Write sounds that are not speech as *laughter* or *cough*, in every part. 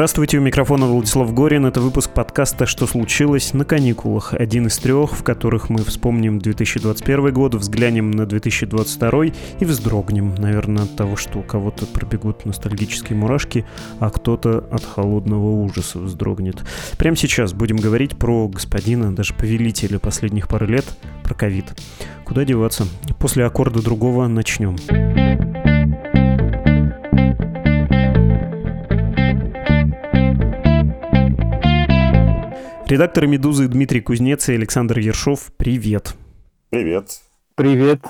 Здравствуйте, у микрофона Владислав Горин. Это выпуск подкаста «Что случилось?» на каникулах. Один из трех, в которых мы вспомним 2021 год, взглянем на 2022 и вздрогнем, наверное, от того, что у кого-то пробегут ностальгические мурашки, а кто-то от холодного ужаса вздрогнет. Прямо сейчас будем говорить про господина, даже повелителя последних пары лет, про ковид. Куда деваться? После аккорда другого начнем. Редакторы «Медузы» Дмитрий Кузнец и Александр Ершов, привет. Привет. Привет.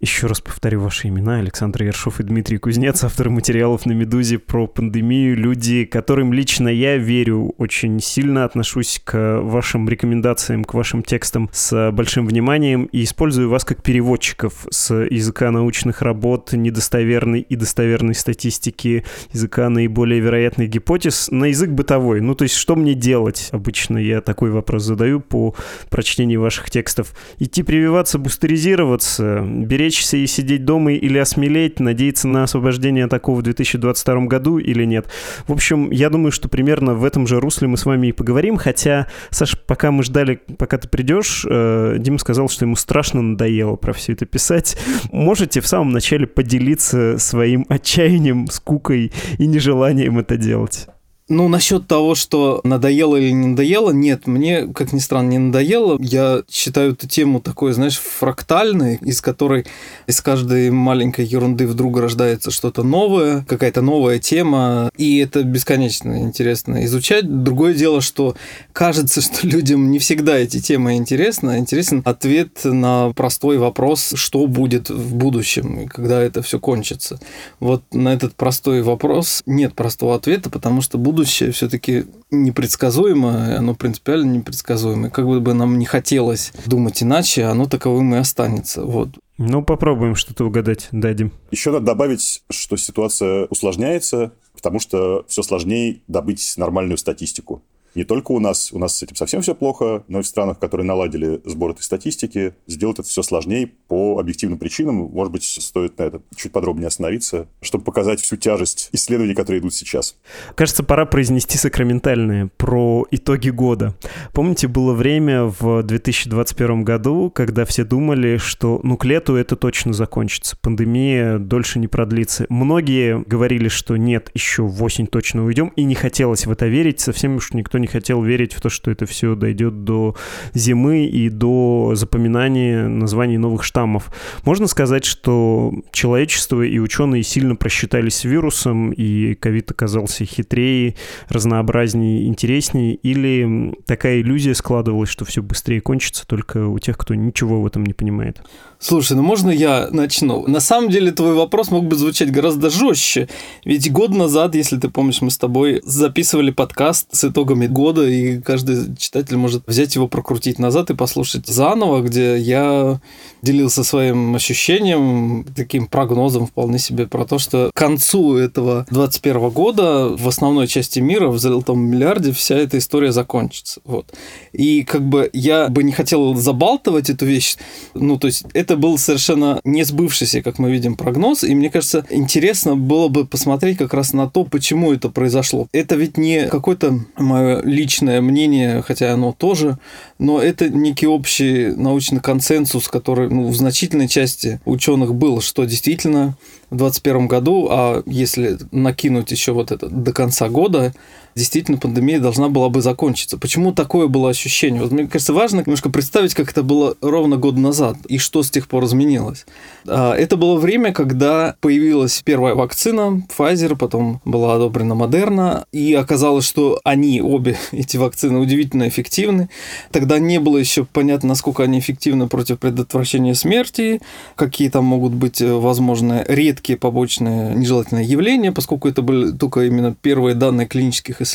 Еще раз повторю ваши имена. Александр Ершов и Дмитрий Кузнец, авторы материалов на «Медузе» про пандемию. Люди, которым лично я верю, очень сильно отношусь к вашим рекомендациям, к вашим текстам с большим вниманием и использую вас как переводчиков с языка научных работ, недостоверной и достоверной статистики, языка наиболее вероятных гипотез на язык бытовой. Ну, то есть, что мне делать? Обычно я такой вопрос задаю по прочтению ваших текстов. Идти прививаться, бустеризироваться, беречь беречься и сидеть дома или осмелеть, надеяться на освобождение такого в 2022 году или нет. В общем, я думаю, что примерно в этом же русле мы с вами и поговорим, хотя, Саш, пока мы ждали, пока ты придешь, э, Дима сказал, что ему страшно надоело про все это писать. Можете в самом начале поделиться своим отчаянием, скукой и нежеланием это делать? Ну, насчет того, что надоело или не надоело, нет, мне, как ни странно, не надоело. Я считаю эту тему такой, знаешь, фрактальной, из которой из каждой маленькой ерунды вдруг рождается что-то новое, какая-то новая тема, и это бесконечно интересно изучать. Другое дело, что кажется, что *laughs* людям не всегда эти темы интересны. Интересен ответ на простой вопрос, что будет в будущем, когда это все кончится. Вот на этот простой вопрос нет простого ответа, потому что будущее будущее все-таки непредсказуемо, оно принципиально непредсказуемо. Как бы нам не хотелось думать иначе, оно таковым и останется. Вот. Ну, попробуем что-то угадать, дадим. Еще надо добавить, что ситуация усложняется, потому что все сложнее добыть нормальную статистику. Не только у нас, у нас с этим совсем все плохо, но и в странах, которые наладили сбор этой статистики, сделать это все сложнее по объективным причинам. Может быть, стоит на это чуть подробнее остановиться, чтобы показать всю тяжесть исследований, которые идут сейчас. Кажется, пора произнести сакраментальное про итоги года. Помните, было время в 2021 году, когда все думали, что ну к лету это точно закончится, пандемия дольше не продлится. Многие говорили, что нет, еще в осень точно уйдем, и не хотелось в это верить, совсем уж никто не хотел верить в то, что это все дойдет до зимы и до запоминания названий новых штаммов. Можно сказать, что человечество и ученые сильно просчитались с вирусом, и ковид оказался хитрее, разнообразнее, интереснее, или такая иллюзия складывалась, что все быстрее кончится только у тех, кто ничего в этом не понимает? Слушай, ну можно я начну? На самом деле твой вопрос мог бы звучать гораздо жестче. Ведь год назад, если ты помнишь, мы с тобой записывали подкаст с итогами года, и каждый читатель может взять его, прокрутить назад и послушать заново, где я делился своим ощущением, таким прогнозом вполне себе про то, что к концу этого 2021 года в основной части мира, в золотом миллиарде, вся эта история закончится. Вот. И как бы я бы не хотел забалтывать эту вещь, ну, то есть это это был совершенно не сбывшийся, как мы видим, прогноз. И мне кажется, интересно было бы посмотреть как раз на то, почему это произошло. Это ведь не какое-то мое личное мнение, хотя оно тоже, но это некий общий научный консенсус, который ну, в значительной части ученых был, что действительно в 2021 году, а если накинуть еще вот это до конца года, действительно пандемия должна была бы закончиться. Почему такое было ощущение? Вот мне кажется, важно немножко представить, как это было ровно год назад, и что с тех пор изменилось. А, это было время, когда появилась первая вакцина Pfizer, потом была одобрена Модерна, и оказалось, что они, обе *laughs* эти вакцины, удивительно эффективны. Тогда не было еще понятно, насколько они эффективны против предотвращения смерти, какие там могут быть э, возможны редкие побочные нежелательные явления, поскольку это были только именно первые данные клинических исследований.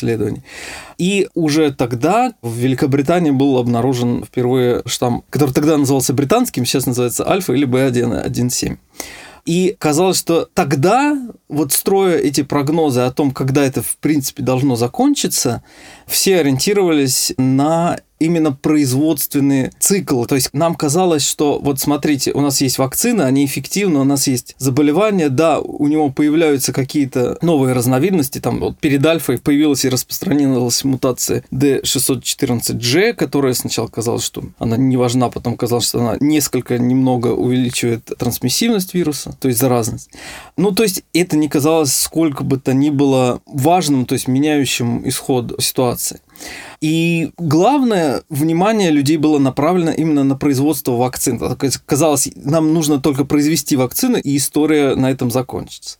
И уже тогда в Великобритании был обнаружен впервые штамм, который тогда назывался британским, сейчас называется альфа или B1.1.7. И казалось, что тогда, вот строя эти прогнозы о том, когда это в принципе должно закончиться, все ориентировались на именно производственный цикл. То есть нам казалось, что вот смотрите, у нас есть вакцины, они эффективны, у нас есть заболевания, да, у него появляются какие-то новые разновидности, там вот перед альфой появилась и распространилась мутация D614G, которая сначала казалось, что она не важна, потом казалось, что она несколько немного увеличивает трансмиссивность вируса, то есть заразность. Ну, то есть это не казалось сколько бы то ни было важным, то есть меняющим исход ситуации. И главное внимание людей было направлено именно на производство вакцин. Казалось, нам нужно только произвести вакцины, и история на этом закончится.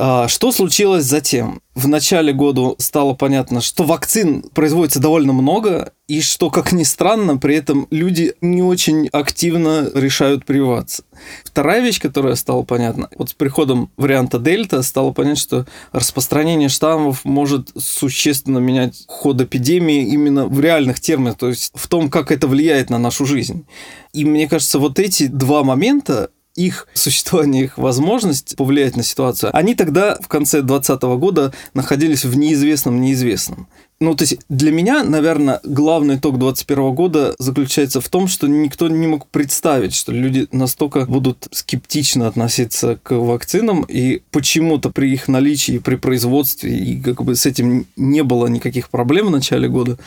А, что случилось затем? В начале года стало понятно, что вакцин производится довольно много, и что, как ни странно, при этом люди не очень активно решают прививаться. Вторая вещь, которая стала понятна, вот с приходом варианта Дельта стало понятно, что распространение штаммов может существенно менять ход эпидемии именно в реальных терминах, то есть в том, как это влияет на нашу жизнь. И мне кажется, вот эти два момента их существование, их возможность повлиять на ситуацию, они тогда в конце 2020 года находились в неизвестном неизвестном. Ну, то есть для меня, наверное, главный итог 2021 года заключается в том, что никто не мог представить, что люди настолько будут скептично относиться к вакцинам, и почему-то при их наличии, при производстве, и как бы с этим не было никаких проблем в начале года,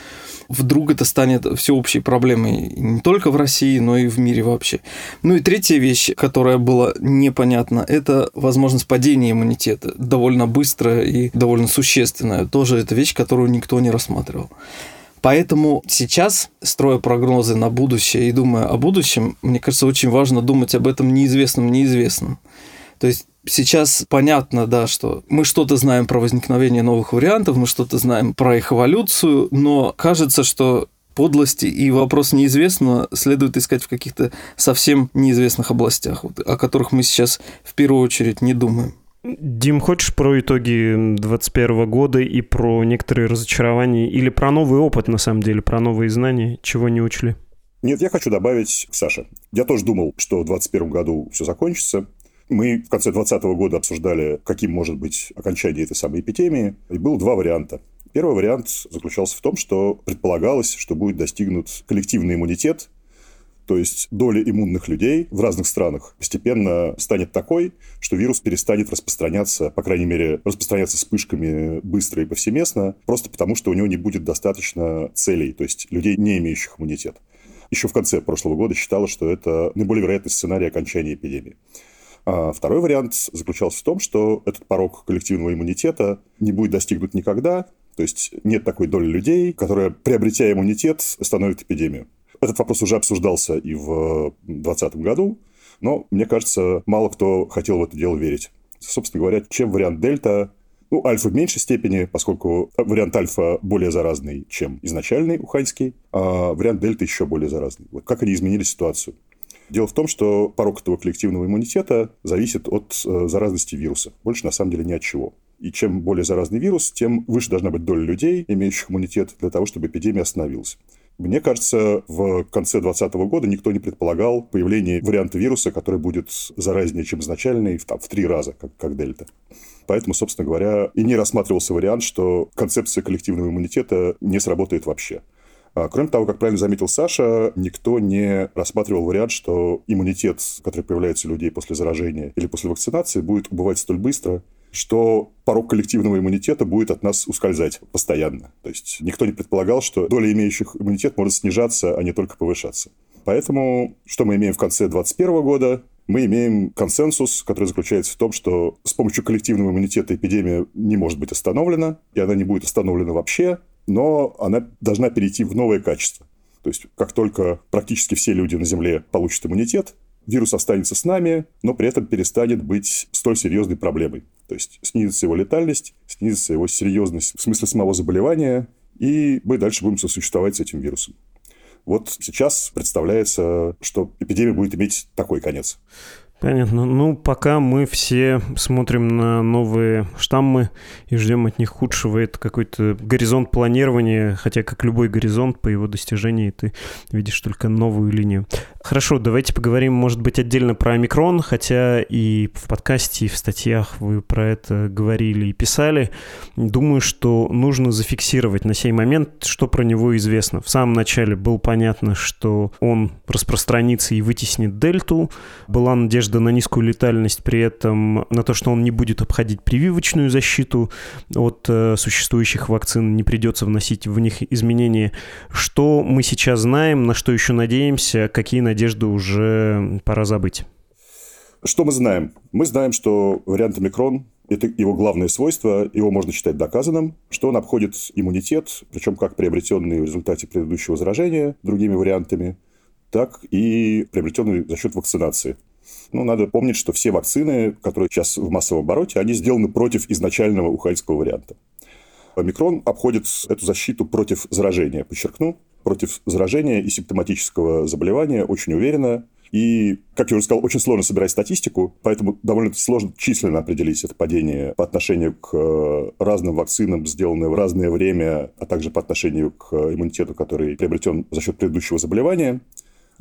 вдруг это станет всеобщей проблемой не только в России, но и в мире вообще. Ну и третья вещь, которая была непонятна, это возможность падения иммунитета. Довольно быстрая и довольно существенная. Тоже это вещь, которую никто не рассматривал. Поэтому сейчас, строя прогнозы на будущее и думая о будущем, мне кажется, очень важно думать об этом неизвестном неизвестном. То есть сейчас понятно, да, что мы что-то знаем про возникновение новых вариантов, мы что-то знаем про их эволюцию, но кажется, что подлости и вопрос неизвестного следует искать в каких-то совсем неизвестных областях, вот, о которых мы сейчас в первую очередь не думаем. Дим, хочешь про итоги 2021 года и про некоторые разочарования или про новый опыт, на самом деле, про новые знания, чего не учли? Нет, я хочу добавить к Саше. Я тоже думал, что в 2021 году все закончится. Мы в конце 2020 года обсуждали, каким может быть окончание этой самой эпидемии. И было два варианта. Первый вариант заключался в том, что предполагалось, что будет достигнут коллективный иммунитет то есть доля иммунных людей в разных странах постепенно станет такой, что вирус перестанет распространяться, по крайней мере, распространяться вспышками быстро и повсеместно, просто потому что у него не будет достаточно целей, то есть людей, не имеющих иммунитет. Еще в конце прошлого года считалось, что это наиболее вероятный сценарий окончания эпидемии. А второй вариант заключался в том, что этот порог коллективного иммунитета не будет достигнут никогда, то есть нет такой доли людей, которая, приобретя иммунитет, остановит эпидемию. Этот вопрос уже обсуждался и в 2020 году, но, мне кажется, мало кто хотел в это дело верить. Собственно говоря, чем вариант дельта ну, альфа в меньшей степени, поскольку вариант альфа более заразный, чем изначальный уханьский, а вариант дельта еще более заразный. Вот как они изменили ситуацию? Дело в том, что порог этого коллективного иммунитета зависит от э, заразности вируса. Больше, на самом деле, ни от чего. И чем более заразный вирус, тем выше должна быть доля людей, имеющих иммунитет, для того, чтобы эпидемия остановилась. Мне кажется, в конце 2020 года никто не предполагал появление варианта вируса, который будет заразнее, чем изначальный, в, там, в три раза, как, как дельта. Поэтому, собственно говоря, и не рассматривался вариант, что концепция коллективного иммунитета не сработает вообще. А, кроме того, как правильно заметил Саша, никто не рассматривал вариант, что иммунитет, который появляется у людей после заражения или после вакцинации, будет убывать столь быстро, что порог коллективного иммунитета будет от нас ускользать постоянно. То есть никто не предполагал, что доля имеющих иммунитет может снижаться, а не только повышаться. Поэтому что мы имеем в конце 2021 года? Мы имеем консенсус, который заключается в том, что с помощью коллективного иммунитета эпидемия не может быть остановлена, и она не будет остановлена вообще, но она должна перейти в новое качество. То есть, как только практически все люди на Земле получат иммунитет, вирус останется с нами, но при этом перестанет быть столь серьезной проблемой. То есть снизится его летальность, снизится его серьезность в смысле самого заболевания, и мы дальше будем сосуществовать с этим вирусом. Вот сейчас представляется, что эпидемия будет иметь такой конец. Понятно. Ну, пока мы все смотрим на новые штаммы и ждем от них худшего, это какой-то горизонт планирования, хотя как любой горизонт, по его достижении ты видишь только новую линию. Хорошо, давайте поговорим, может быть, отдельно про омикрон, хотя и в подкасте, и в статьях вы про это говорили и писали. Думаю, что нужно зафиксировать на сей момент, что про него известно. В самом начале было понятно, что он распространится и вытеснит дельту. Была надежда надежда на низкую летальность, при этом на то, что он не будет обходить прививочную защиту от э, существующих вакцин, не придется вносить в них изменения. Что мы сейчас знаем, на что еще надеемся, какие надежды уже пора забыть? Что мы знаем? Мы знаем, что вариант омикрон это его главное свойство, его можно считать доказанным, что он обходит иммунитет, причем как приобретенный в результате предыдущего заражения другими вариантами, так и приобретенный за счет вакцинации. Ну, надо помнить, что все вакцины, которые сейчас в массовом обороте, они сделаны против изначального уханьского варианта. Омикрон обходит эту защиту против заражения, подчеркну, против заражения и симптоматического заболевания очень уверенно. И, как я уже сказал, очень сложно собирать статистику, поэтому довольно сложно численно определить это падение по отношению к э, разным вакцинам, сделанным в разное время, а также по отношению к иммунитету, который приобретен за счет предыдущего заболевания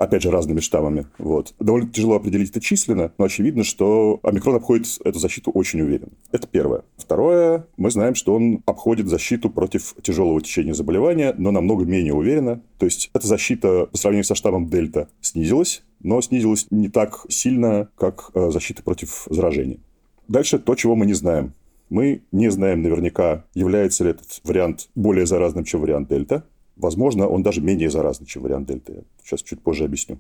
опять же, разными штаммами. Вот. Довольно тяжело определить это численно, но очевидно, что омикрон обходит эту защиту очень уверенно. Это первое. Второе, мы знаем, что он обходит защиту против тяжелого течения заболевания, но намного менее уверенно. То есть эта защита по сравнению со штаммом дельта снизилась, но снизилась не так сильно, как э, защита против заражения. Дальше то, чего мы не знаем. Мы не знаем наверняка, является ли этот вариант более заразным, чем вариант дельта. Возможно, он даже менее заразный, чем вариант дельты. Я сейчас чуть позже объясню.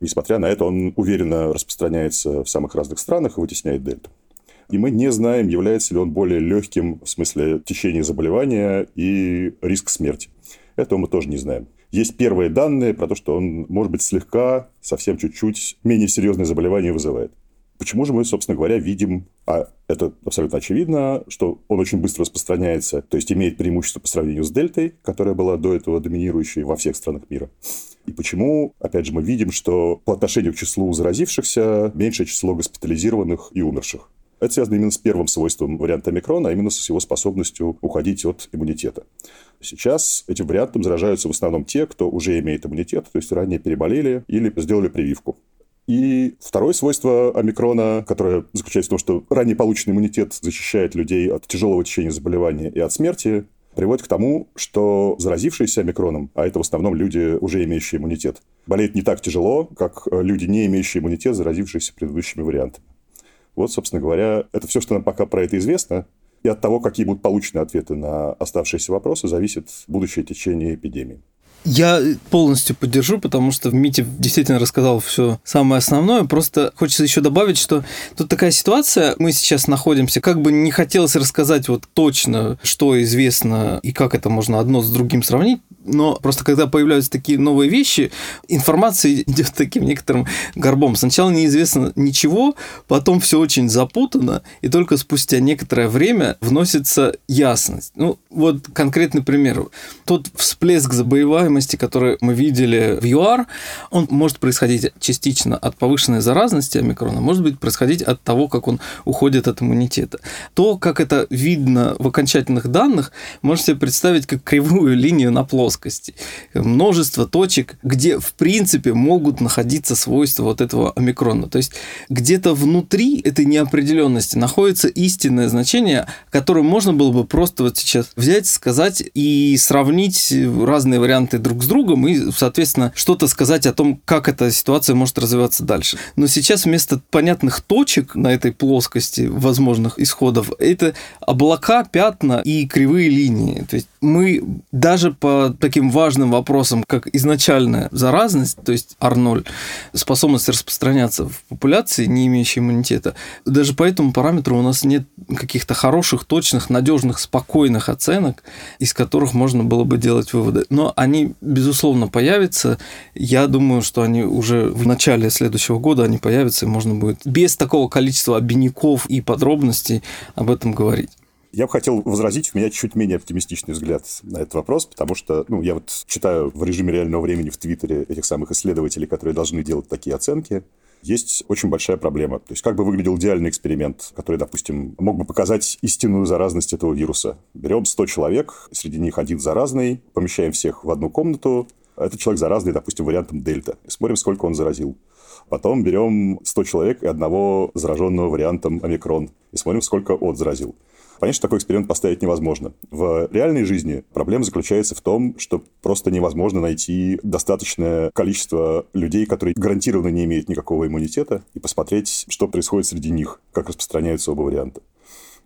Несмотря на это, он уверенно распространяется в самых разных странах и вытесняет дельту. И мы не знаем, является ли он более легким в смысле течения заболевания и риск смерти. Этого мы тоже не знаем. Есть первые данные про то, что он, может быть, слегка, совсем чуть-чуть менее серьезное заболевание вызывает. Почему же мы, собственно говоря, видим, а это абсолютно очевидно, что он очень быстро распространяется, то есть имеет преимущество по сравнению с дельтой, которая была до этого доминирующей во всех странах мира. И почему, опять же, мы видим, что по отношению к числу заразившихся меньшее число госпитализированных и умерших. Это связано именно с первым свойством варианта омикрона, а именно с его способностью уходить от иммунитета. Сейчас этим вариантом заражаются в основном те, кто уже имеет иммунитет, то есть ранее переболели или сделали прививку. И второе свойство омикрона, которое заключается в том, что ранее полученный иммунитет защищает людей от тяжелого течения заболевания и от смерти, приводит к тому, что заразившиеся омикроном, а это в основном люди, уже имеющие иммунитет, болеют не так тяжело, как люди, не имеющие иммунитет, заразившиеся предыдущими вариантами. Вот, собственно говоря, это все, что нам пока про это известно. И от того, какие будут получены ответы на оставшиеся вопросы, зависит будущее течение эпидемии. Я полностью поддержу, потому что Митя действительно рассказал все самое основное. Просто хочется еще добавить, что тут такая ситуация, мы сейчас находимся, как бы не хотелось рассказать вот точно, что известно и как это можно одно с другим сравнить, но просто когда появляются такие новые вещи, информация *laughs* идет таким некоторым горбом. Сначала неизвестно ничего, потом все очень запутано, и только спустя некоторое время вносится ясность. Ну, вот конкретный пример. Тот всплеск заболеваемости которые мы видели в ЮАР, он может происходить частично от повышенной заразности омикрона, может быть происходить от того, как он уходит от иммунитета. То, как это видно в окончательных данных, можете представить как кривую *laughs* линию на плоскости. Множество точек, где в принципе могут находиться свойства вот этого омикрона. То есть где-то внутри этой неопределенности находится истинное значение, которое можно было бы просто вот сейчас взять, сказать и сравнить разные варианты друг с другом и, соответственно, что-то сказать о том, как эта ситуация может развиваться дальше. Но сейчас вместо понятных точек на этой плоскости возможных исходов, это облака, пятна и кривые линии. То есть мы даже по таким важным вопросом, как изначальная заразность, то есть R0, способность распространяться в популяции, не имеющей иммунитета, даже по этому параметру у нас нет каких-то хороших, точных, надежных, спокойных оценок, из которых можно было бы делать выводы. Но они, безусловно, появятся. Я думаю, что они уже в начале следующего года они появятся, и можно будет без такого количества обиняков и подробностей об этом говорить. Я бы хотел возразить, у меня чуть менее оптимистичный взгляд на этот вопрос, потому что, ну, я вот читаю в режиме реального времени в Твиттере этих самых исследователей, которые должны делать такие оценки, есть очень большая проблема. То есть, как бы выглядел идеальный эксперимент, который, допустим, мог бы показать истинную заразность этого вируса. Берем 100 человек, среди них один заразный, помещаем всех в одну комнату, этот человек заразный, допустим, вариантом дельта, и смотрим, сколько он заразил. Потом берем 100 человек и одного зараженного вариантом омикрон, и смотрим, сколько он заразил. Понятно, что такой эксперимент поставить невозможно. В реальной жизни проблема заключается в том, что просто невозможно найти достаточное количество людей, которые гарантированно не имеют никакого иммунитета, и посмотреть, что происходит среди них, как распространяются оба варианта.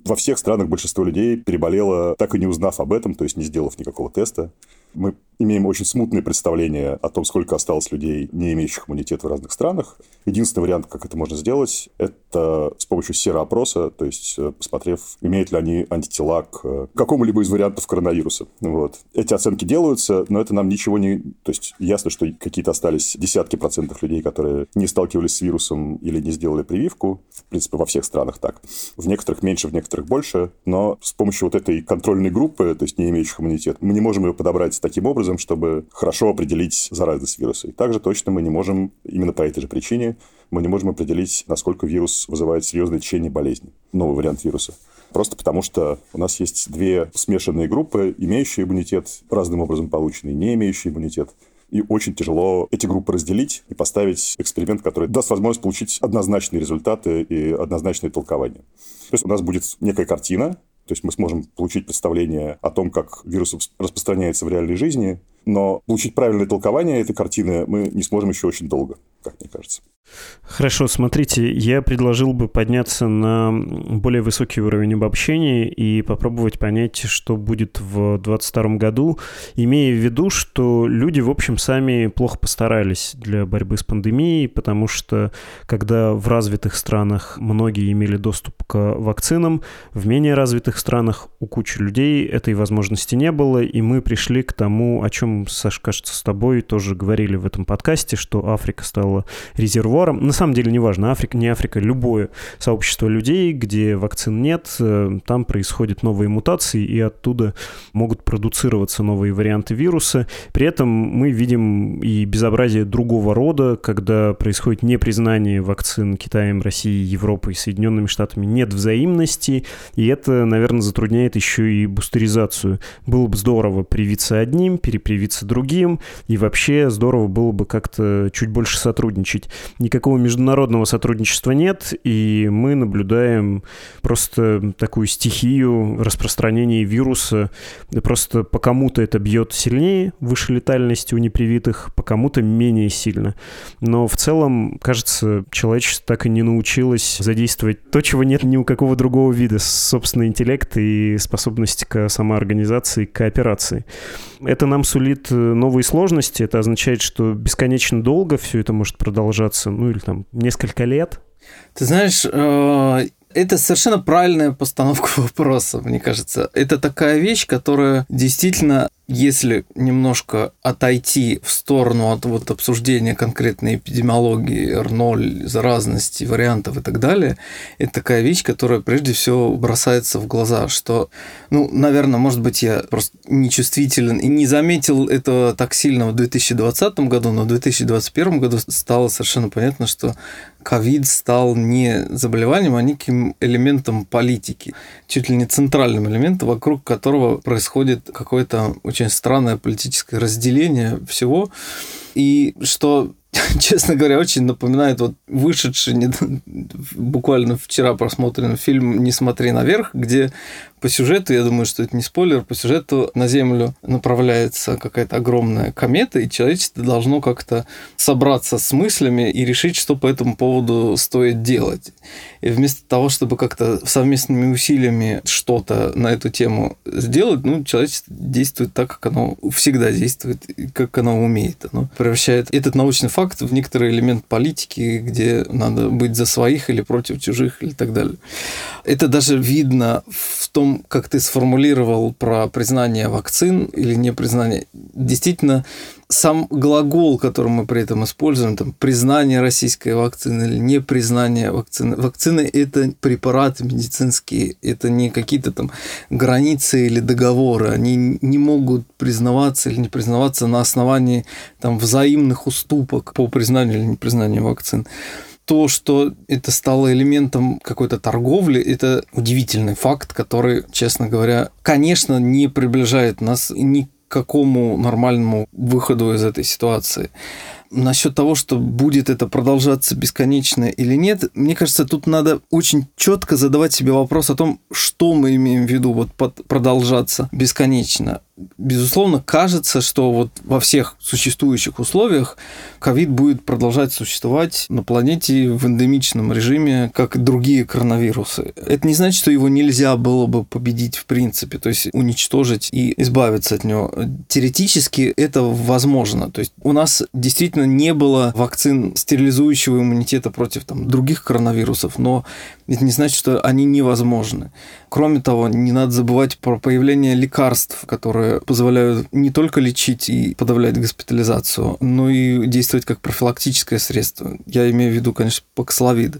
Во всех странах большинство людей переболело, так и не узнав об этом, то есть не сделав никакого теста. Мы имеем очень смутное представление о том, сколько осталось людей, не имеющих иммунитет в разных странах. Единственный вариант, как это можно сделать, это с помощью сероопроса, то есть э, посмотрев, имеют ли они антитела к э, какому-либо из вариантов коронавируса. Вот. Эти оценки делаются, но это нам ничего не... То есть ясно, что какие-то остались десятки процентов людей, которые не сталкивались с вирусом или не сделали прививку. В принципе, во всех странах так. В некоторых меньше, в некоторых больше. Но с помощью вот этой контрольной группы, то есть не имеющих иммунитет, мы не можем ее подобрать таким образом, чтобы хорошо определить заразность вируса. И также точно мы не можем, именно по этой же причине, мы не можем определить, насколько вирус вызывает серьезное течение болезни, новый вариант вируса. Просто потому, что у нас есть две смешанные группы, имеющие иммунитет, разным образом полученный, не имеющие иммунитет. И очень тяжело эти группы разделить и поставить эксперимент, который даст возможность получить однозначные результаты и однозначные толкования. То есть у нас будет некая картина, то есть мы сможем получить представление о том, как вирус распространяется в реальной жизни, но получить правильное толкование этой картины мы не сможем еще очень долго, как мне кажется. Хорошо, смотрите, я предложил бы подняться на более высокий уровень обобщения и попробовать понять, что будет в 2022 году, имея в виду, что люди, в общем, сами плохо постарались для борьбы с пандемией, потому что когда в развитых странах многие имели доступ к вакцинам, в менее развитых странах у кучи людей этой возможности не было, и мы пришли к тому, о чем, Саш, кажется, с тобой тоже говорили в этом подкасте, что Африка стала резервом разговорам. На самом деле, неважно, Африка, не Африка, любое сообщество людей, где вакцин нет, э, там происходят новые мутации, и оттуда могут продуцироваться новые варианты вируса. При этом мы видим и безобразие другого рода, когда происходит непризнание вакцин Китаем, Россией, Европой, Соединенными Штатами, нет взаимности, и это, наверное, затрудняет еще и бустеризацию. Было бы здорово привиться одним, перепривиться другим, и вообще здорово было бы как-то чуть больше сотрудничать никакого международного сотрудничества нет, и мы наблюдаем просто такую стихию распространения вируса. Просто по кому-то это бьет сильнее, выше летальности у непривитых, по кому-то менее сильно. Но в целом, кажется, человечество так и не научилось задействовать то, чего нет ни у какого другого вида, собственный интеллект и способность к самоорганизации, к кооперации. Это нам сулит новые сложности, это означает, что бесконечно долго все это может продолжаться, ну или там несколько лет? Ты знаешь, э, это совершенно правильная постановка *laughs* вопроса, мне кажется. Это такая вещь, которая действительно если немножко отойти в сторону от вот обсуждения конкретной эпидемиологии, R0, заразности, вариантов и так далее, это такая вещь, которая прежде всего бросается в глаза, что, ну, наверное, может быть, я просто нечувствителен и не заметил этого так сильно в 2020 году, но в 2021 году стало совершенно понятно, что ковид стал не заболеванием, а неким элементом политики, чуть ли не центральным элементом, вокруг которого происходит какое-то очень странное политическое разделение всего. И что *laughs* честно говоря, очень напоминает вот вышедший не, *laughs* буквально вчера просмотренный фильм «Не смотри наверх», где По сюжету, я думаю, что это не спойлер, по сюжету на Землю направляется какая-то огромная комета, и человечество должно как-то собраться с мыслями и решить, что по этому поводу стоит делать. И вместо того, чтобы как-то совместными усилиями что-то на эту тему сделать, ну, человечество действует так, как оно всегда действует, как оно умеет. Оно превращает этот научный факт в некоторый элемент политики, где надо быть за своих или против чужих и так далее. Это даже видно в том, как ты сформулировал про признание вакцин или не признание. Действительно, сам глагол, который мы при этом используем, там, признание российской вакцины или не признание вакцины. Вакцины – это препараты медицинские, это не какие-то там границы или договоры. Они не могут признаваться или не признаваться на основании там, взаимных уступок по признанию или непризнанию вакцин то, что это стало элементом какой-то торговли, это удивительный факт, который, честно говоря, конечно, не приближает нас ни к какому нормальному выходу из этой ситуации. Насчет того, что будет это продолжаться бесконечно или нет, мне кажется, тут надо очень четко задавать себе вопрос о том, что мы имеем в виду вот под продолжаться бесконечно безусловно, кажется, что вот во всех существующих условиях ковид будет продолжать существовать на планете в эндемичном режиме, как и другие коронавирусы. Это не значит, что его нельзя было бы победить в принципе, то есть уничтожить и избавиться от него. Теоретически это возможно. То есть у нас действительно не было вакцин стерилизующего иммунитета против там, других коронавирусов, но это не значит, что они невозможны. Кроме того, не надо забывать про появление лекарств, которые позволяют не только лечить и подавлять госпитализацию, но и действовать как профилактическое средство. Я имею в виду, конечно, паксловид.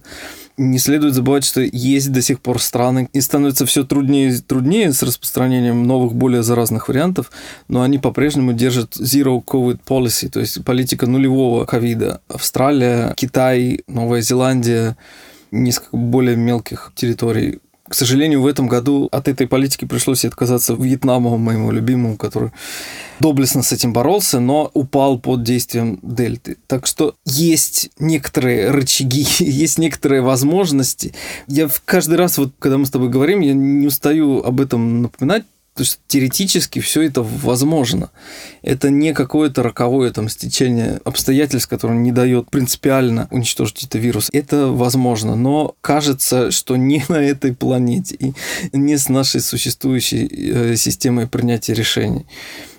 Не следует забывать, что есть до сих пор страны, и становится все труднее и труднее с распространением новых, более заразных вариантов, но они по-прежнему держат zero COVID policy, то есть политика нулевого ковида. Австралия, Китай, Новая Зеландия, несколько более мелких территорий. К сожалению, в этом году от этой политики пришлось отказаться Вьетнаму, моему любимому, который доблестно с этим боролся, но упал под действием дельты. Так что есть некоторые рычаги, *laughs* есть некоторые возможности. Я каждый раз, вот, когда мы с тобой говорим, я не устаю об этом напоминать, то есть теоретически все это возможно. Это не какое-то роковое там стечение обстоятельств, которое не дает принципиально уничтожить этот вирус. Это возможно, но кажется, что не на этой планете и не с нашей существующей э, системой принятия решений.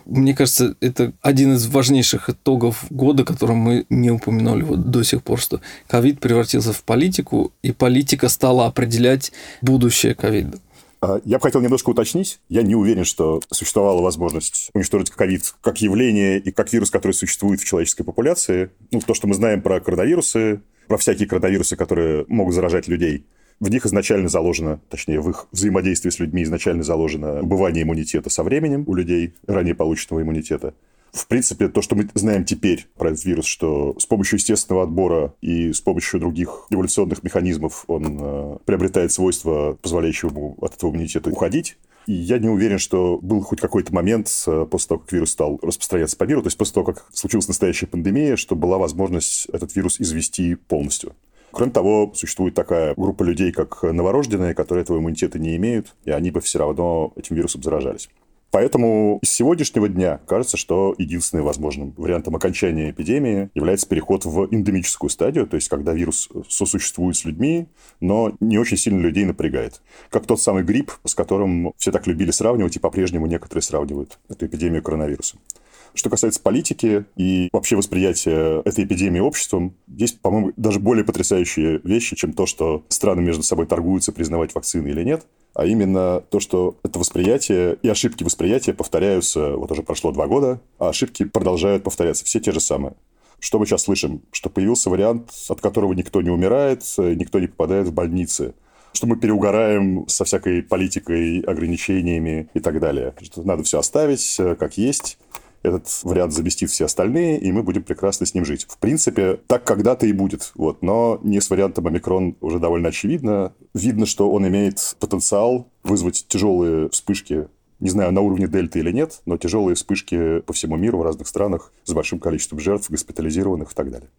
Мне кажется, это один из важнейших итогов года, который мы не упомянули вот до сих пор, что ковид превратился в политику, и политика стала определять будущее ковида. А, я бы хотел немножко уточнить. Я не уверен, что существовала возможность уничтожить ковид как явление и как вирус, который существует в человеческой популяции. Ну, то, что мы знаем про коронавирусы, про всякие коронавирусы, которые могут заражать людей. В них изначально заложено, точнее, в их взаимодействии с людьми изначально заложено убывание иммунитета со временем у людей, ранее полученного иммунитета. В принципе, то, что мы знаем теперь про этот вирус, что с помощью естественного отбора и с помощью других эволюционных механизмов он э, приобретает свойства, позволяющие ему от этого иммунитета уходить. И я не уверен, что был хоть какой-то момент э, после того, как вирус стал распространяться по миру, то есть после того, как случилась настоящая пандемия, что была возможность этот вирус извести полностью. Кроме того, существует такая группа людей, как новорожденные, которые этого иммунитета не имеют, и они бы все равно этим вирусом заражались. Поэтому с сегодняшнего дня кажется, что единственным возможным вариантом окончания эпидемии является переход в эндемическую стадию, то есть когда вирус сосуществует с людьми, но не очень сильно людей напрягает. Как тот самый грипп, с которым все так любили сравнивать, и по-прежнему некоторые сравнивают эту эпидемию коронавируса. Что касается политики и вообще восприятия этой эпидемии обществом, есть, по-моему, даже более потрясающие вещи, чем то, что страны между собой торгуются, признавать вакцины или нет а именно то, что это восприятие и ошибки восприятия повторяются, вот уже прошло два года, а ошибки продолжают повторяться, все те же самые. Что мы сейчас слышим? Что появился вариант, от которого никто не умирает, никто не попадает в больницы что мы переугораем со всякой политикой, ограничениями и так далее. Что надо все оставить как есть этот вариант заместит все остальные, и мы будем прекрасно с ним жить. В принципе, так когда-то и будет. Вот. Но не с вариантом омикрон уже довольно очевидно. Видно, что он имеет потенциал вызвать тяжелые вспышки Не знаю, на уровне дельты или нет, но тяжелые вспышки по всему миру в разных странах с большим количеством жертв, госпитализированных и так далее.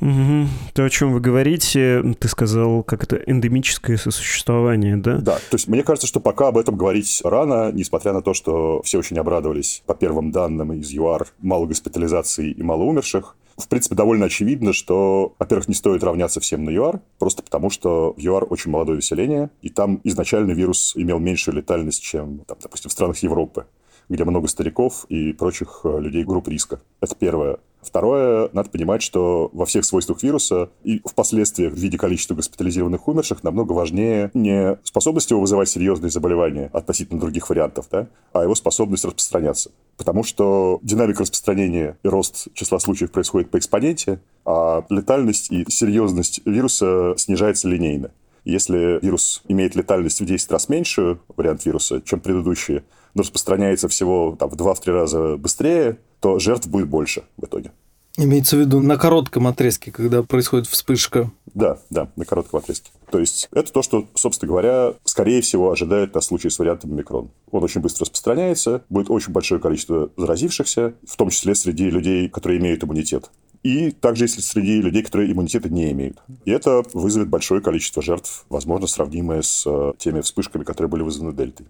Угу. То, о чем вы говорите, ты сказал, как это эндемическое сосуществование, да? Да, то есть мне кажется, что пока об этом говорить рано, несмотря на то, что все очень обрадовались по первым данным из ЮАР, мало госпитализаций и мало умерших, в принципе, довольно очевидно, что, во-первых, не стоит равняться всем на ЮАР, просто потому что ЮАР очень молодое население, и там изначально вирус имел меньшую летальность, чем, там, допустим, в странах Европы где много стариков и прочих э, людей групп риска. Это первое. Второе, надо понимать, что во всех свойствах вируса и впоследствии в виде количества госпитализированных умерших намного важнее не способность его вызывать серьезные заболевания относительно других вариантов, да, а его способность распространяться. Потому что динамика распространения и рост числа случаев происходит по экспоненте, а летальность и серьезность вируса снижается линейно. Если вирус имеет летальность в 10 раз меньшую, вариант вируса, чем предыдущие, но распространяется всего там, в 2-3 раза быстрее, то жертв будет больше в итоге. Имеется в виду на коротком отрезке, когда происходит вспышка. Да, да, на коротком отрезке. То есть это то, что, собственно говоря, скорее всего ожидает на случай с вариантом микрон. Он очень быстро распространяется, будет очень большое количество заразившихся, в том числе среди людей, которые имеют иммунитет и также если среди людей, которые иммунитета не имеют. И это вызовет большое количество жертв, возможно, сравнимое с э, теми вспышками, которые были вызваны дельтой.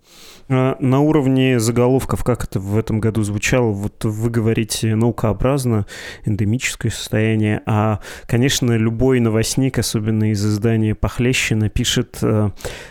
А на уровне заголовков, как это в этом году звучало, вот вы говорите наукообразно, эндемическое состояние, а, конечно, любой новостник, особенно из издания «Похлеще», напишет э,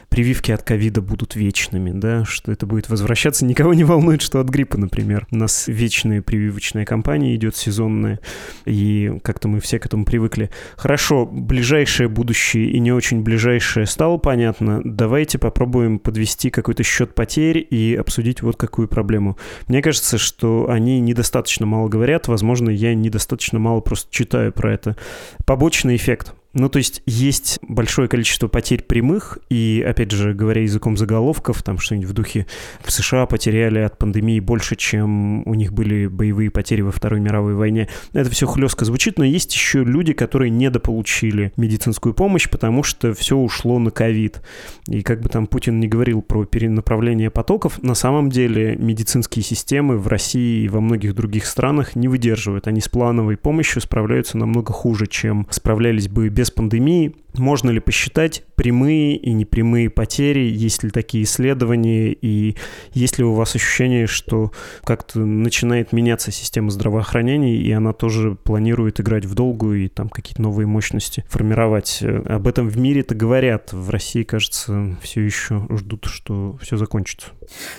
прививки от ковида будут вечными, да, что это будет возвращаться. Никого не волнует, что от гриппа, например. У нас вечная прививочная кампания идет сезонная, и как-то мы все к этому привыкли. Хорошо, ближайшее будущее и не очень ближайшее стало понятно. Давайте попробуем подвести какой-то счет потерь и обсудить вот какую проблему. Мне кажется, что они недостаточно мало говорят, возможно, я недостаточно мало просто читаю про это. Побочный эффект. Ну, то есть есть большое количество потерь прямых, и, опять же, говоря языком заголовков, там что-нибудь в духе в США потеряли от пандемии больше, чем у них были боевые потери во Второй мировой войне. Это все хлестко звучит, но есть еще люди, которые недополучили медицинскую помощь, потому что все ушло на ковид. И как бы там Путин не говорил про перенаправление потоков, на самом деле медицинские системы в России и во многих других странах не выдерживают. Они с плановой помощью справляются намного хуже, чем справлялись бы без пандемии. Можно ли посчитать прямые и непрямые потери? Есть ли такие исследования? И есть ли у вас ощущение, что как-то начинает меняться система здравоохранения, и она тоже планирует играть в долгую и там какие-то новые мощности формировать? Об этом в мире-то говорят. В России, кажется, все еще ждут, что все закончится.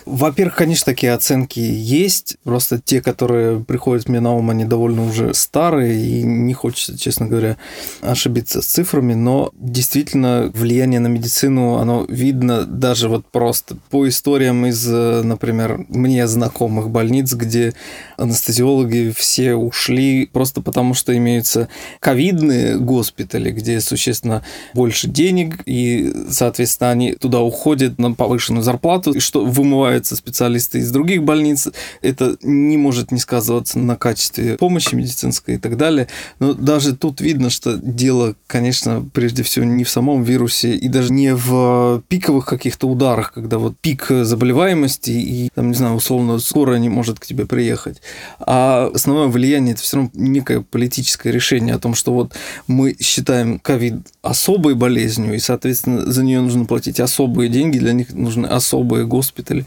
Во-первых, конечно, такие оценки есть. Просто те, которые приходят мне на ум, они довольно уже старые, и не хочется, честно говоря, ошибиться с цифрами, но действительно влияние на медицину, оно видно даже вот просто по историям из, например, мне знакомых больниц, где анестезиологи все ушли просто потому, что имеются ковидные госпитали, где существенно больше денег, и, соответственно, они туда уходят на повышенную зарплату, и что вымываются специалисты из других больниц. Это не может не сказываться на качестве помощи медицинской и так далее. Но даже тут видно, что дело, конечно, прежде прежде всего не в самом вирусе и даже не в пиковых каких-то ударах, когда вот пик заболеваемости и, там, не знаю, условно, скоро не может к тебе приехать. А основное влияние – это все равно некое политическое решение о том, что вот мы считаем ковид особой болезнью, и, соответственно, за нее нужно платить особые деньги, для них нужны особые госпитали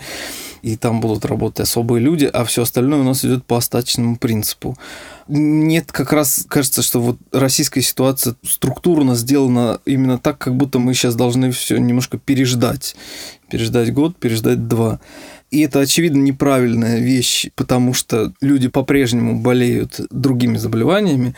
и там будут работать особые люди, а все остальное у нас идет по остаточному принципу. Нет, как раз кажется, что вот российская ситуация структурно сделана именно так, как будто мы сейчас должны все немножко переждать. Переждать год, переждать два. И это, очевидно, неправильная вещь, потому что люди по-прежнему болеют другими заболеваниями.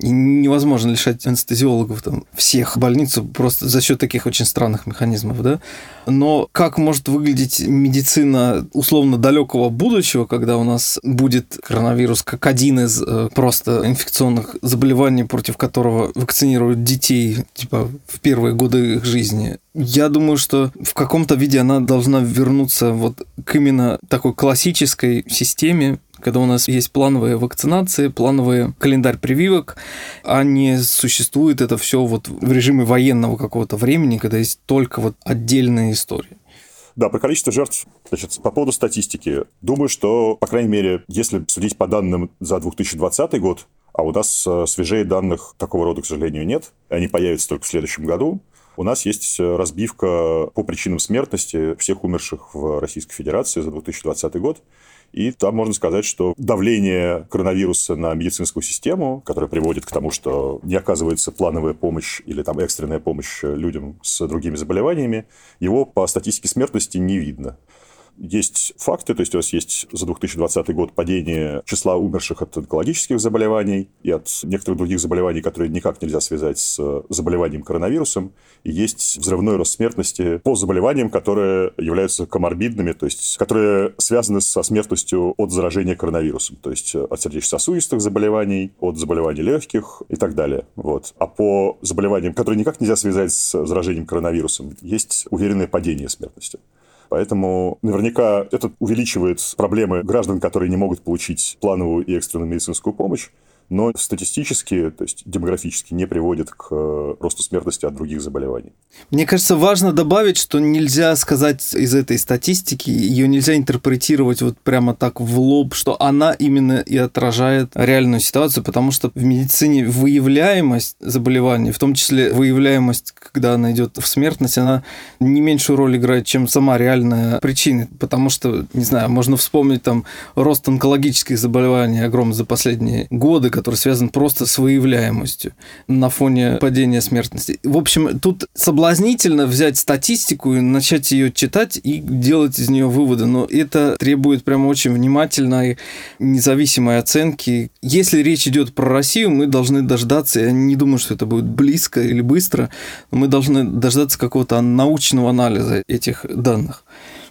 И невозможно лишать анестезиологов там, всех больниц просто за счет таких очень странных механизмов. Да? Но как может выглядеть медицина условно далекого будущего, когда у нас будет коронавирус как один из э, просто инфекционных заболеваний, против которого вакцинируют детей типа в первые годы их жизни? Я думаю, что в каком-то виде она должна вернуться вот к именно такой классической системе, когда у нас есть плановые вакцинации, плановый календарь прививок, а не существует это все вот в режиме военного какого-то времени, когда есть только вот отдельные истории. Да, про количество жертв. Значит, по поводу статистики. Думаю, что, по крайней мере, если судить по данным за 2020 год, а у нас э, свежее данных такого рода, к сожалению, нет. Они появятся только в следующем году. У нас есть э, разбивка по причинам смертности всех умерших в Российской Федерации за 2020 год. И там можно сказать, что давление коронавируса на медицинскую систему, которое приводит к тому, что не оказывается плановая помощь или там экстренная помощь людям с другими заболеваниями, его по статистике смертности не видно есть факты, то есть у нас есть за 2020 год падение числа умерших от онкологических заболеваний и от некоторых других заболеваний, которые никак нельзя связать с заболеванием коронавирусом. И есть взрывной рост смертности по заболеваниям, которые являются коморбидными, то есть которые связаны со смертностью от заражения коронавирусом, то есть от сердечно-сосудистых заболеваний, от заболеваний легких и так далее. Вот. А по заболеваниям, которые никак нельзя связать с заражением коронавирусом, есть уверенное падение смертности. Поэтому наверняка это увеличивает проблемы граждан, которые не могут получить плановую и экстренную медицинскую помощь но статистически, то есть демографически не приводит к э, росту смертности от других заболеваний. Мне кажется, важно добавить, что нельзя сказать из этой статистики, ее нельзя интерпретировать вот прямо так в лоб, что она именно и отражает реальную ситуацию, потому что в медицине выявляемость заболеваний, в том числе выявляемость, когда она идет в смертность, она не меньшую роль играет, чем сама реальная причина, потому что, не знаю, можно вспомнить там рост онкологических заболеваний огромный за последние годы, который связан просто с выявляемостью на фоне падения смертности. В общем, тут соблазнительно взять статистику и начать ее читать и делать из нее выводы, но это требует прямо очень внимательной, независимой оценки. Если речь идет про Россию, мы должны дождаться, я не думаю, что это будет близко или быстро, но мы должны дождаться какого-то научного анализа этих данных.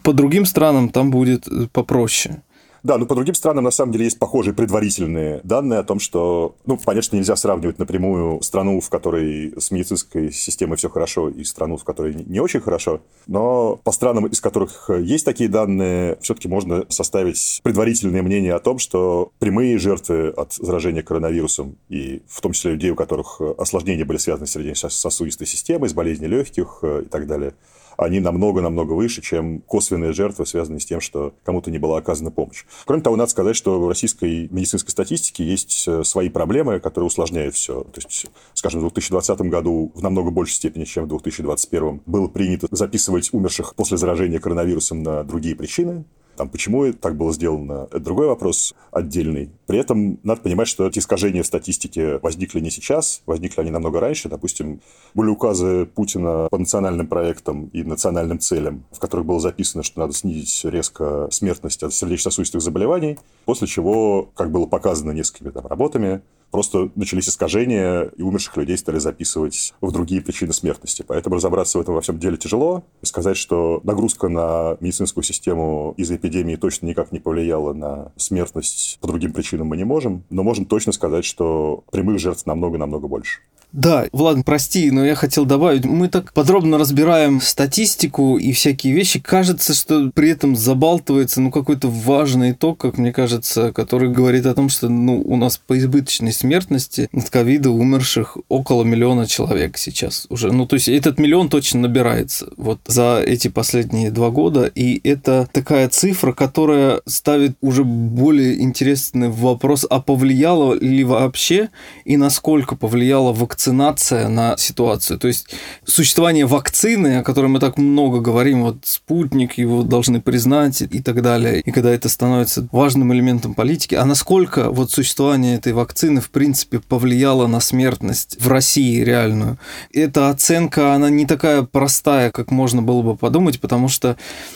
По другим странам там будет попроще. Да, но по другим странам на самом деле есть похожие предварительные данные о том, что, ну, конечно, нельзя сравнивать напрямую страну, в которой с медицинской системой все хорошо, и страну, в которой не очень хорошо, но по странам, из которых есть такие данные, все-таки можно составить предварительное мнение о том, что прямые жертвы от заражения коронавирусом, и в том числе людей, у которых осложнения были связаны с сердечно-сосудистой системой, с болезнью легких э, и так далее – они намного-намного выше, чем косвенные жертвы, связанные с тем, что кому-то не была оказана помощь. Кроме того, надо сказать, что в российской медицинской статистике есть э, свои проблемы, которые усложняют все. То есть, скажем, в 2020 году в намного большей степени, чем в 2021, было принято записывать умерших после заражения коронавирусом на другие причины. Там, почему так было сделано, это другой вопрос отдельный. При этом надо понимать, что эти искажения в статистике возникли не сейчас, возникли они намного раньше. Допустим, были указы Путина по национальным проектам и национальным целям, в которых было записано, что надо снизить резко смертность от сердечно-сосудистых заболеваний, после чего, как было показано несколькими там, работами, просто начались искажения, и умерших людей стали записывать в другие причины смертности. Поэтому разобраться в этом во всем деле тяжело. Сказать, что нагрузка на медицинскую систему из-за эпидемии точно никак не повлияла на смертность по другим причинам мы не можем, но можем точно сказать, что прямых жертв намного-намного больше. Да, Влад, прости, но я хотел добавить, мы так подробно разбираем статистику и всякие вещи. Кажется, что при этом забалтывается ну, какой-то важный итог, как мне кажется, который говорит о том, что ну, у нас по избыточной смертности от ковида умерших около миллиона человек сейчас уже. Ну, то есть этот миллион точно набирается вот за эти последние два года. И это такая цифра, которая ставит уже более интересный вопрос, а повлияло ли вообще и насколько повлияло вакцинация вакцинация на ситуацию. То есть существование вакцины, о которой мы так много говорим, вот спутник, его должны признать и так далее. И когда это становится важным элементом политики, а насколько вот существование этой вакцины в принципе повлияло на смертность в России реальную. Эта оценка, она не такая простая, как можно было бы подумать, потому что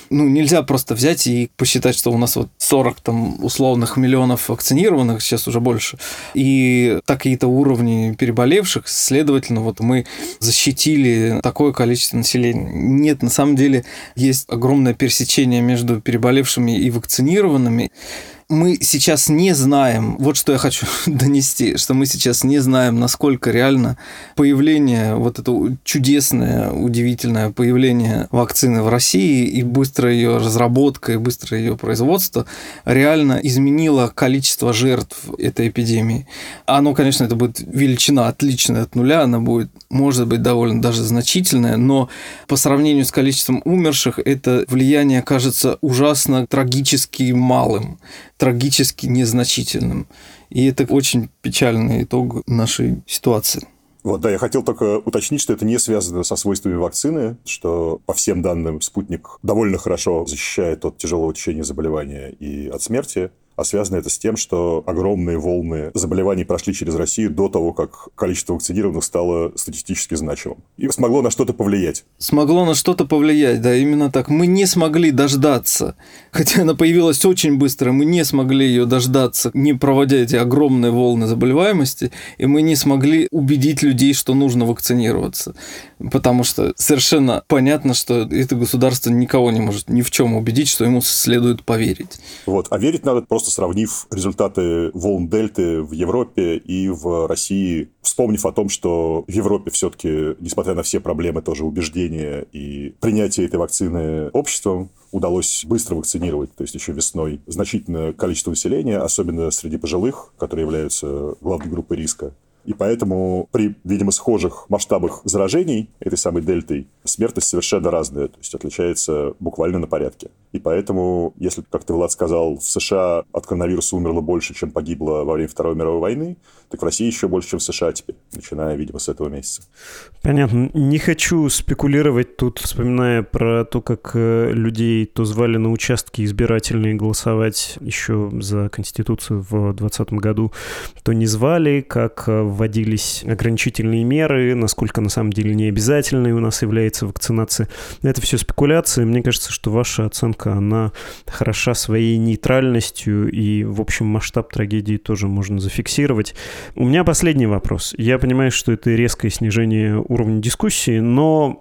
ну, нельзя просто взять и посчитать, что у нас вот 40 там условных миллионов вакцинированных, сейчас уже больше, и такие-то уровни переболевших, следовательно, вот мы защитили такое количество населения. Нет, на самом деле есть огромное пересечение между переболевшими и вакцинированными. Мы сейчас не знаем, вот что я хочу *laughs* донести, что мы сейчас не знаем, насколько реально появление, вот это чудесное, удивительное появление вакцины в России и быстрая ее разработка и быстрое ее производство реально изменило количество жертв этой эпидемии. Оно, конечно, это будет величина отличная от нуля, она будет, может быть, довольно даже значительная, но по сравнению с количеством умерших это влияние кажется ужасно трагически малым трагически незначительным. И это очень печальный итог нашей ситуации. Вот, да, я хотел только уточнить, что это не связано со свойствами вакцины, что по всем данным спутник довольно хорошо защищает от тяжелого течения заболевания и от смерти а связано это с тем, что огромные волны заболеваний прошли через Россию до того, как количество вакцинированных стало статистически значимым. И смогло на что-то повлиять. Смогло на что-то повлиять, да, именно так. Мы не смогли дождаться, хотя она появилась очень быстро, мы не смогли ее дождаться, не проводя эти огромные волны заболеваемости, и мы не смогли убедить людей, что нужно вакцинироваться. Потому что совершенно понятно, что это государство никого не может ни в чем убедить, что ему следует поверить. Вот. А верить надо просто сравнив результаты волн дельты в Европе и в России, вспомнив о том, что в Европе все-таки, несмотря на все проблемы, тоже убеждения и принятие этой вакцины обществом, удалось быстро вакцинировать, то есть еще весной, значительное количество населения, особенно среди пожилых, которые являются главной группой риска. И поэтому при, видимо, схожих масштабах заражений этой самой дельтой смертность совершенно разная, то есть отличается буквально на порядке. И поэтому, если, как ты, Влад, сказал, в США от коронавируса умерло больше, чем погибло во время Второй мировой войны, так в России еще больше, чем в США теперь, начиная, видимо, с этого месяца. Понятно. Не хочу спекулировать тут, вспоминая про то, как э, людей то звали на участки избирательные голосовать еще за Конституцию в 2020 году, то не звали, как э, вводились ограничительные меры, насколько на самом деле не обязательной у нас является вакцинация. Это все спекуляции. Мне кажется, что ваша оценка, она хороша своей нейтральностью, и, в общем, масштаб трагедии тоже можно зафиксировать. У меня последний вопрос. Я понимаю, что это резкое снижение уровня дискуссии, но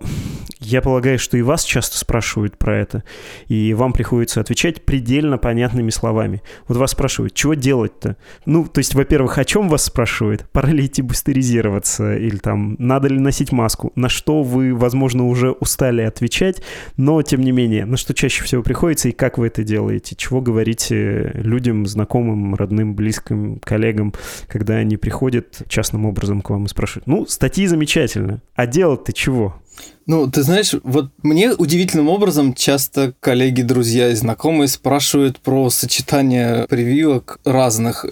я полагаю, что и вас часто спрашивают про это, и вам приходится отвечать предельно понятными словами. Вот вас спрашивают, чего делать-то? Ну, то есть, во-первых, о чем вас спрашивают? Пора ли идти бустеризироваться? Или там, надо ли носить маску? На что вы, возможно, уже устали отвечать, но, тем не менее, на что чаще всего приходится и как вы это делаете? Чего говорите людям, знакомым, родным, близким, коллегам, когда они приходят частным образом к вам и спрашивают, ну, статьи замечательно, а делать-то чего? Ну, ты знаешь, вот мне удивительным образом часто коллеги, друзья и знакомые спрашивают про сочетание прививок разных,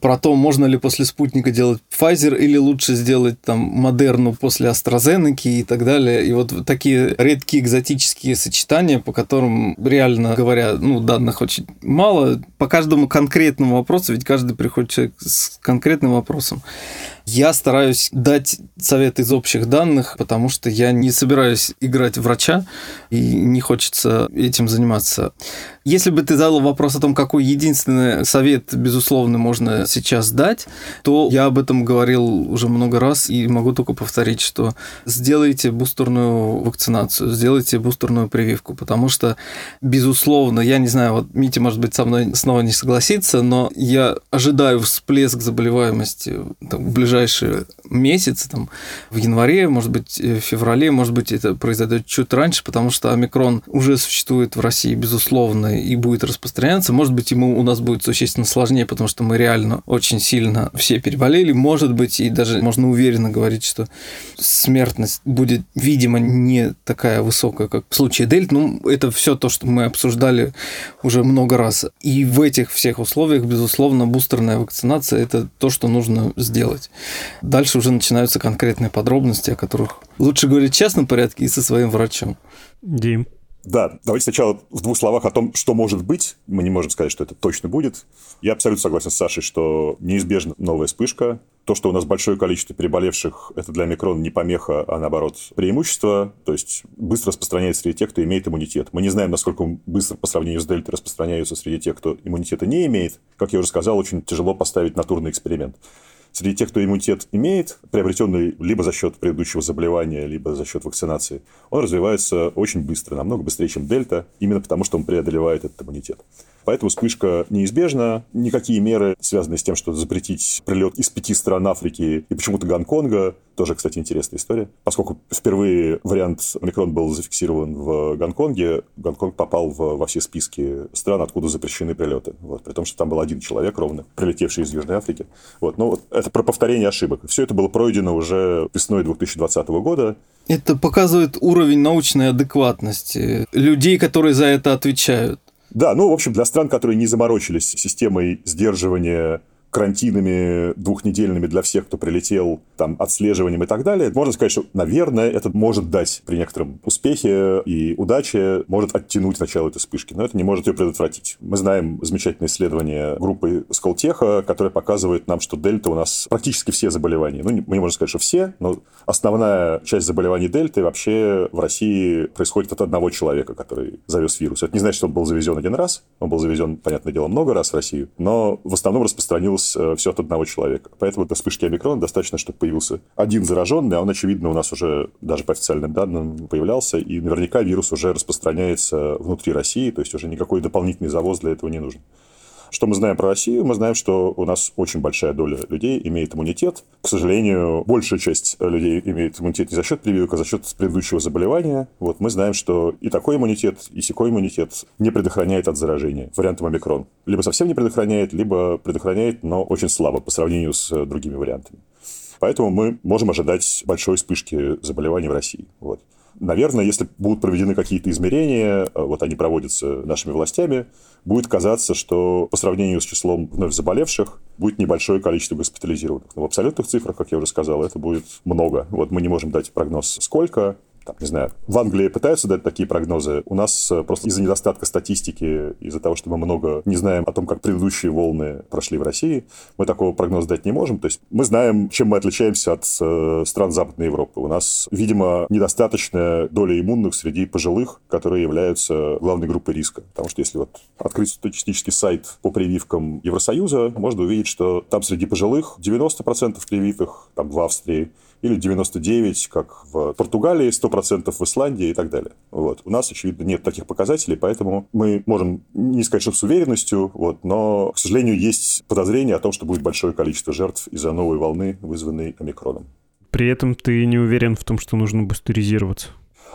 про то, можно ли после спутника делать Pfizer или лучше сделать там Модерну после AstraZeneca и так далее. И вот такие редкие экзотические сочетания, по которым реально говоря, ну, данных очень мало, по каждому конкретному вопросу, ведь каждый приходит человек с конкретным вопросом. Я стараюсь дать совет из общих данных, потому что я не собираюсь играть врача, и не хочется этим заниматься. Если бы ты задал вопрос о том, какой единственный совет, безусловно, можно сейчас дать, то я об этом говорил уже много раз и могу только повторить, что сделайте бустерную вакцинацию, сделайте бустерную прививку, потому что, безусловно, я не знаю, вот Митя, может быть, со мной снова не согласится, но я ожидаю всплеск заболеваемости там, в ближайшие месяцы, там, в январе, может быть, в феврале, может быть, это произойдет чуть раньше, потому что омикрон уже существует в России, безусловно, и будет распространяться. Может быть, ему у нас будет существенно сложнее, потому что мы реально очень сильно все переболели. Может быть, и даже можно уверенно говорить, что смертность будет, видимо, не такая высокая, как в случае дельт. Ну, это все то, что мы обсуждали уже много раз. И в этих всех условиях, безусловно, бустерная вакцинация – это то, что нужно сделать. Дальше уже начинаются конкретные подробности, о которых лучше говорить в частном порядке и со своим врачом. Дим. Да, давайте сначала в двух словах о том, что может быть. Мы не можем сказать, что это точно будет. Я абсолютно согласен с Сашей, что неизбежна новая вспышка. То, что у нас большое количество переболевших, это для микрона не помеха, а наоборот преимущество. То есть быстро распространяется среди тех, кто имеет иммунитет. Мы не знаем, насколько быстро по сравнению с дельтой распространяется среди тех, кто иммунитета не имеет. Как я уже сказал, очень тяжело поставить натурный эксперимент. Среди тех, кто иммунитет имеет, приобретенный либо за счет предыдущего заболевания, либо за счет вакцинации, он развивается очень быстро, намного быстрее, чем дельта, именно потому что он преодолевает этот иммунитет. Поэтому вспышка неизбежна. Никакие меры, связанные с тем, что запретить прилет из пяти стран Африки и почему-то Гонконга, тоже, кстати, интересная история. Поскольку впервые вариант омикрон был зафиксирован в Гонконге, Гонконг попал в, во все списки стран, откуда запрещены прилеты. Вот, при том, что там был один человек ровно, прилетевший из Южной Африки. Вот, ну, вот это про повторение ошибок. Все это было пройдено уже весной 2020 года. Это показывает уровень научной адекватности людей, которые за это отвечают. Да, ну, в общем, для стран, которые не заморочились системой сдерживания карантинами двухнедельными для всех, кто прилетел, там, отслеживанием и так далее, можно сказать, что, наверное, это может дать при некотором успехе и удаче, может оттянуть начало этой вспышки, но это не может ее предотвратить. Мы знаем замечательное исследование группы Сколтеха, которое показывает нам, что дельта у нас практически все заболевания. Ну, мы не можем сказать, что все, но основная часть заболеваний дельты вообще в России происходит от одного человека, который завез вирус. Это не значит, что он был завезен один раз, он был завезен, понятное дело, много раз в Россию, но в основном распространился появилось э, все от одного человека. Поэтому до вспышки омикрона достаточно, чтобы появился один зараженный, а он, очевидно, у нас уже даже по официальным данным появлялся, и наверняка вирус уже распространяется внутри России, то есть уже никакой дополнительный завоз для этого не нужен. Что мы знаем про Россию? Мы знаем, что у нас очень большая доля людей имеет иммунитет. К сожалению, большая часть людей имеет иммунитет не за счет прививок, а за счет предыдущего заболевания. Вот мы знаем, что и такой иммунитет, и секой иммунитет не предохраняет от заражения вариантом омикрон. Либо совсем не предохраняет, либо предохраняет, но очень слабо по сравнению с другими вариантами. Поэтому мы можем ожидать большой вспышки заболеваний в России. Вот. Наверное, если будут проведены какие-то измерения, вот они проводятся нашими властями, будет казаться, что по сравнению с числом вновь заболевших будет небольшое количество госпитализированных. Но в абсолютных цифрах, как я уже сказал, это будет много. Вот мы не можем дать прогноз, сколько, там, не знаю, в Англии пытаются дать такие прогнозы. У нас э, просто из-за недостатка статистики, из-за того, что мы много не знаем о том, как предыдущие волны прошли в России, мы такого прогноза дать не можем. То есть мы знаем, чем мы отличаемся от э, стран Западной Европы. У нас, видимо, недостаточная доля иммунных среди пожилых, которые являются главной группой риска. Потому что если вот открыть статистический сайт по прививкам Евросоюза, можно увидеть, что там среди пожилых 90% привитых, там в Австрии, или 99, как в Португалии, 100% в Исландии и так далее. Вот. У нас, очевидно, нет таких показателей, поэтому мы можем не сказать, что с уверенностью, вот, но, к сожалению, есть подозрение о том, что будет большое количество жертв из-за новой волны, вызванной омикроном. При этом ты не уверен в том, что нужно бустеризироваться?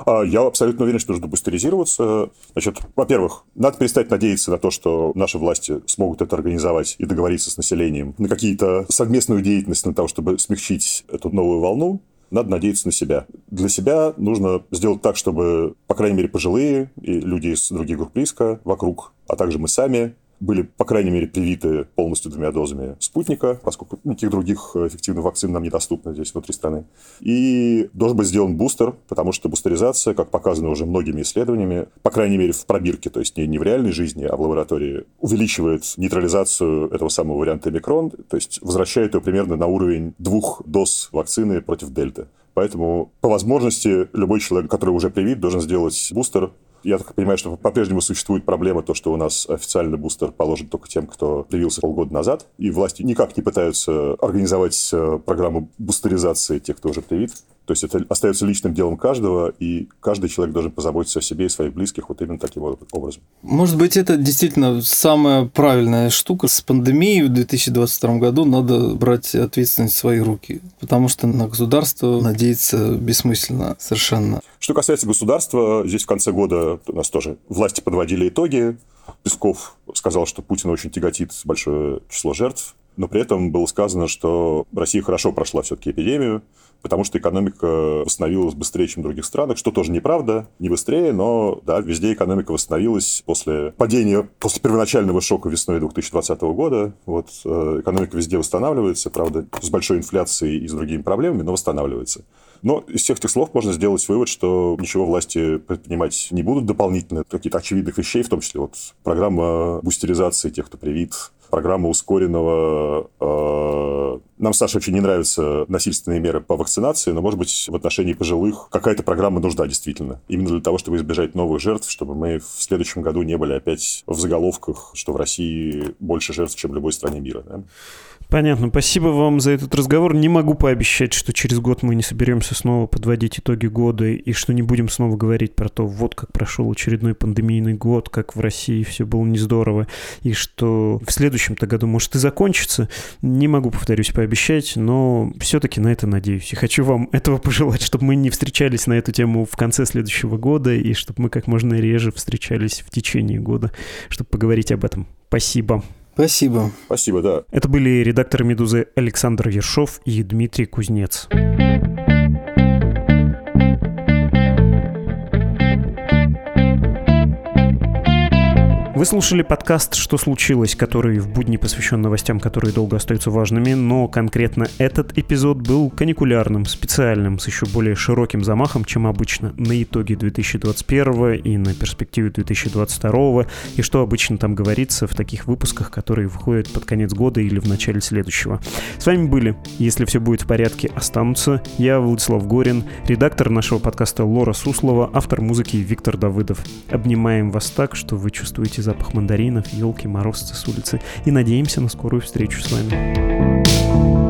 А, я абсолютно уверен, что нужно бустеризироваться. Значит, во-первых, надо перестать надеяться на то, что наши власти смогут это организовать и договориться с населением на какие-то совместную деятельность для того, чтобы смягчить эту новую волну надо надеяться на себя. Для себя нужно сделать так, чтобы, по крайней мере, пожилые и люди из других групп риска вокруг, а также мы сами были, по крайней мере, привиты полностью двумя дозами спутника, поскольку никаких других эффективных вакцин нам недоступно здесь, внутри страны. И должен быть сделан бустер, потому что бустеризация, как показано уже многими исследованиями, по крайней мере, в пробирке, то есть не, не в реальной жизни, а в лаборатории, увеличивает нейтрализацию этого самого варианта омикрон, то есть возвращает его примерно на уровень двух доз вакцины против дельты. Поэтому, по возможности, любой человек, который уже привит, должен сделать бустер, я так понимаю, что по-прежнему существует проблема, то, что у нас официальный бустер положен только тем, кто привился полгода назад, и власти никак не пытаются организовать э, программу бустеризации тех, кто уже привит. То есть это остается личным делом каждого, и каждый человек должен позаботиться о себе и своих близких вот именно таким вот образом. Может быть, это действительно самая правильная штука. С пандемией в 2022 году надо брать ответственность в свои руки, потому что на государство надеяться бессмысленно совершенно. Что касается государства, здесь в конце года у нас тоже власти подводили итоги. Песков сказал, что Путин очень тяготит большое число жертв, но при этом было сказано, что Россия хорошо прошла все-таки эпидемию, потому что экономика восстановилась быстрее, чем в других странах, что тоже неправда, не быстрее, но да, везде экономика восстановилась после падения, после первоначального шока весной 2020 года. Вот э, экономика везде восстанавливается, правда, с большой инфляцией и с другими проблемами, но восстанавливается. Но из всех этих слов можно сделать вывод, что ничего власти предпринимать не будут дополнительно. Какие-то очевидных вещей, в том числе вот программа бустеризации тех, кто привит, программа ускоренного... Э, нам, Саша, очень не нравятся насильственные меры по вакцинации, но, может быть, в отношении пожилых какая-то программа нужна действительно. Именно для того, чтобы избежать новых жертв, чтобы мы в следующем году не были опять в заголовках, что в России больше жертв, чем в любой стране мира. Да? Понятно. Спасибо вам за этот разговор. Не могу пообещать, что через год мы не соберемся снова подводить итоги года и что не будем снова говорить про то, вот как прошел очередной пандемийный год, как в России все было не здорово, и что в следующем-то году может и закончится. Не могу, повторюсь, пообещать, но все-таки на это надеюсь. И хочу вам этого пожелать, чтобы мы не встречались на эту тему в конце следующего года, и чтобы мы как можно реже встречались в течение года, чтобы поговорить об этом. Спасибо. Спасибо. Спасибо, да. Это были редакторы «Медузы» Александр Ершов и Дмитрий Кузнец. Вы слушали подкаст «Что случилось?», который в будни посвящен новостям, которые долго остаются важными, но конкретно этот эпизод был каникулярным, специальным, с еще более широким замахом, чем обычно, на итоге 2021 и на перспективе 2022, и что обычно там говорится в таких выпусках, которые выходят под конец года или в начале следующего. С вами были, если все будет в порядке, останутся. Я Владислав Горин, редактор нашего подкаста Лора Суслова, автор музыки Виктор Давыдов. Обнимаем вас так, что вы чувствуете запах мандаринов, елки, морозца с улицы и надеемся на скорую встречу с вами.